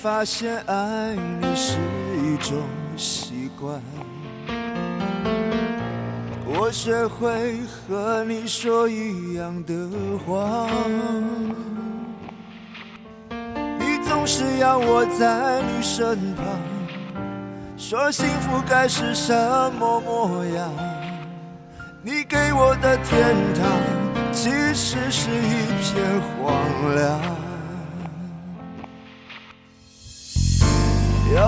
发现爱你是一种习惯。我学会和你说一样的话，你总是要我在你身旁，说幸福该是什么模样？你给我的天堂，其实是一片荒凉。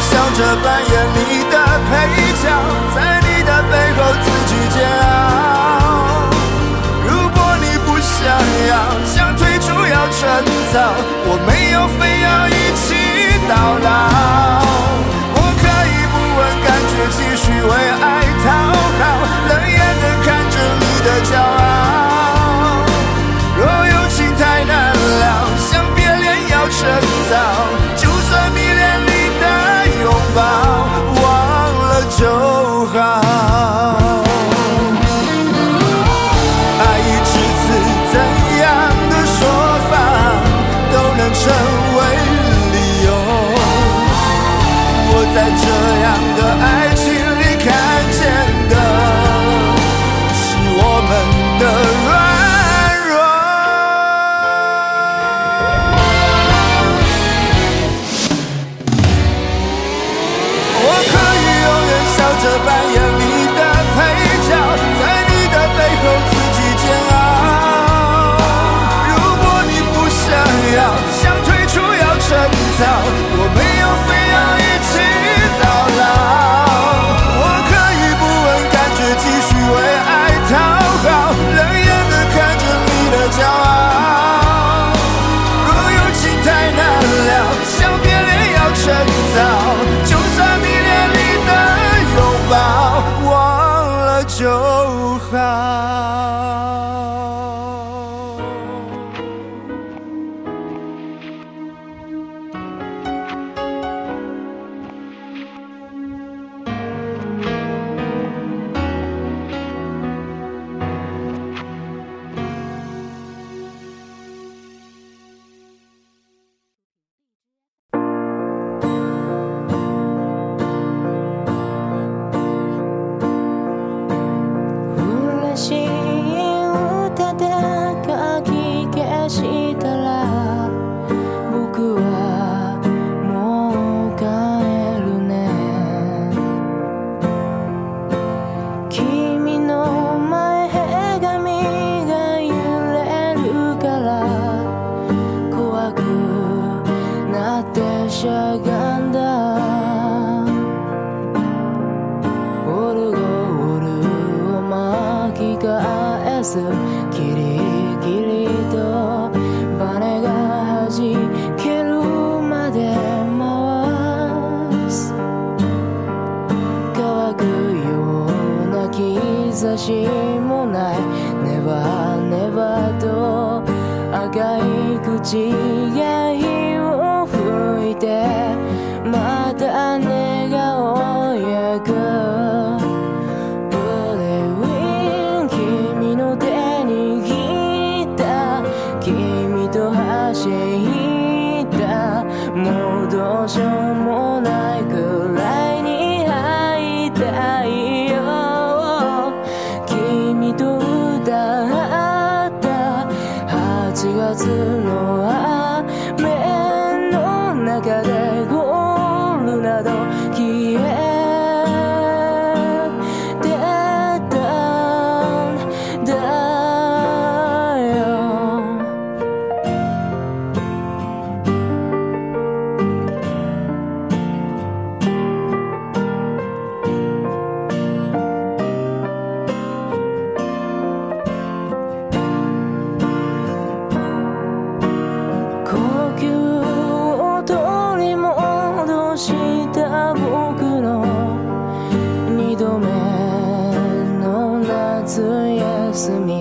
想着扮演你的配角，在你的背后自己煎熬。如果你不想要，想退出要趁早，我没有非要一起到老。キリキリとバネが弾けるまで回す。乾くような兆しもない。ネバネバと赤い口が casa me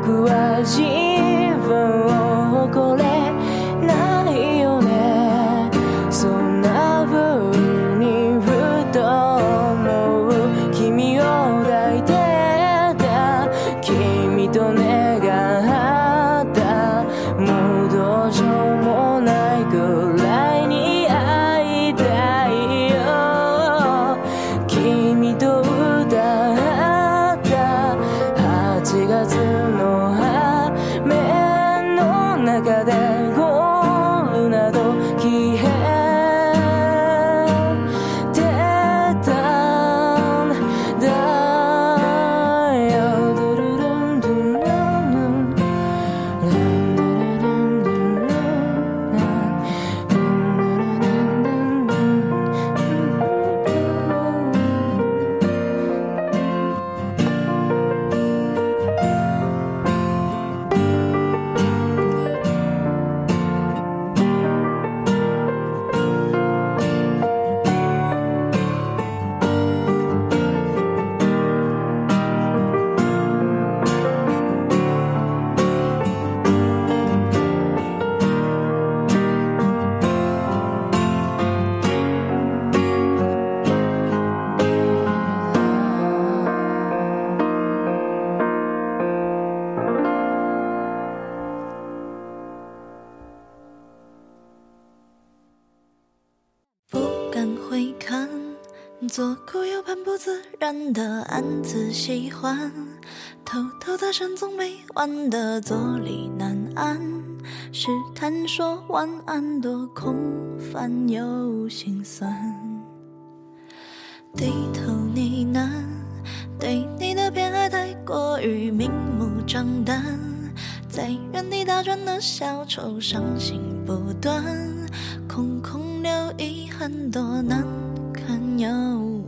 僕は人半不自然的暗自喜欢，偷偷搭讪总没完的坐立难安，试探说晚安多空泛又心酸。低头呢喃，对你的偏爱太过于明目张胆，在原地打转的小丑伤心不断，空空留遗憾多难。有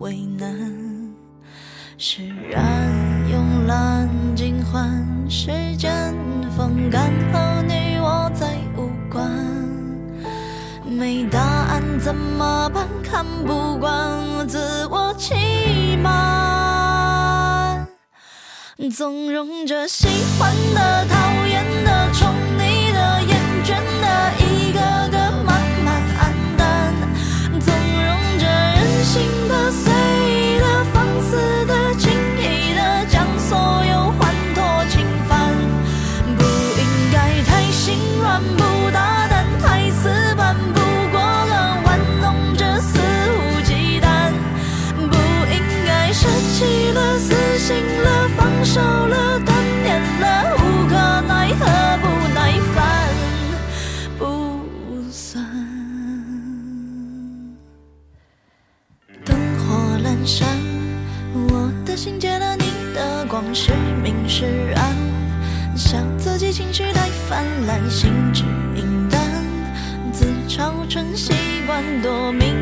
为难释然慵懒尽欢时间风干后你我再无关没答案怎么办看不惯我自我欺瞒纵容着喜欢的讨厌的宠心氏名单自嘲成习惯多敏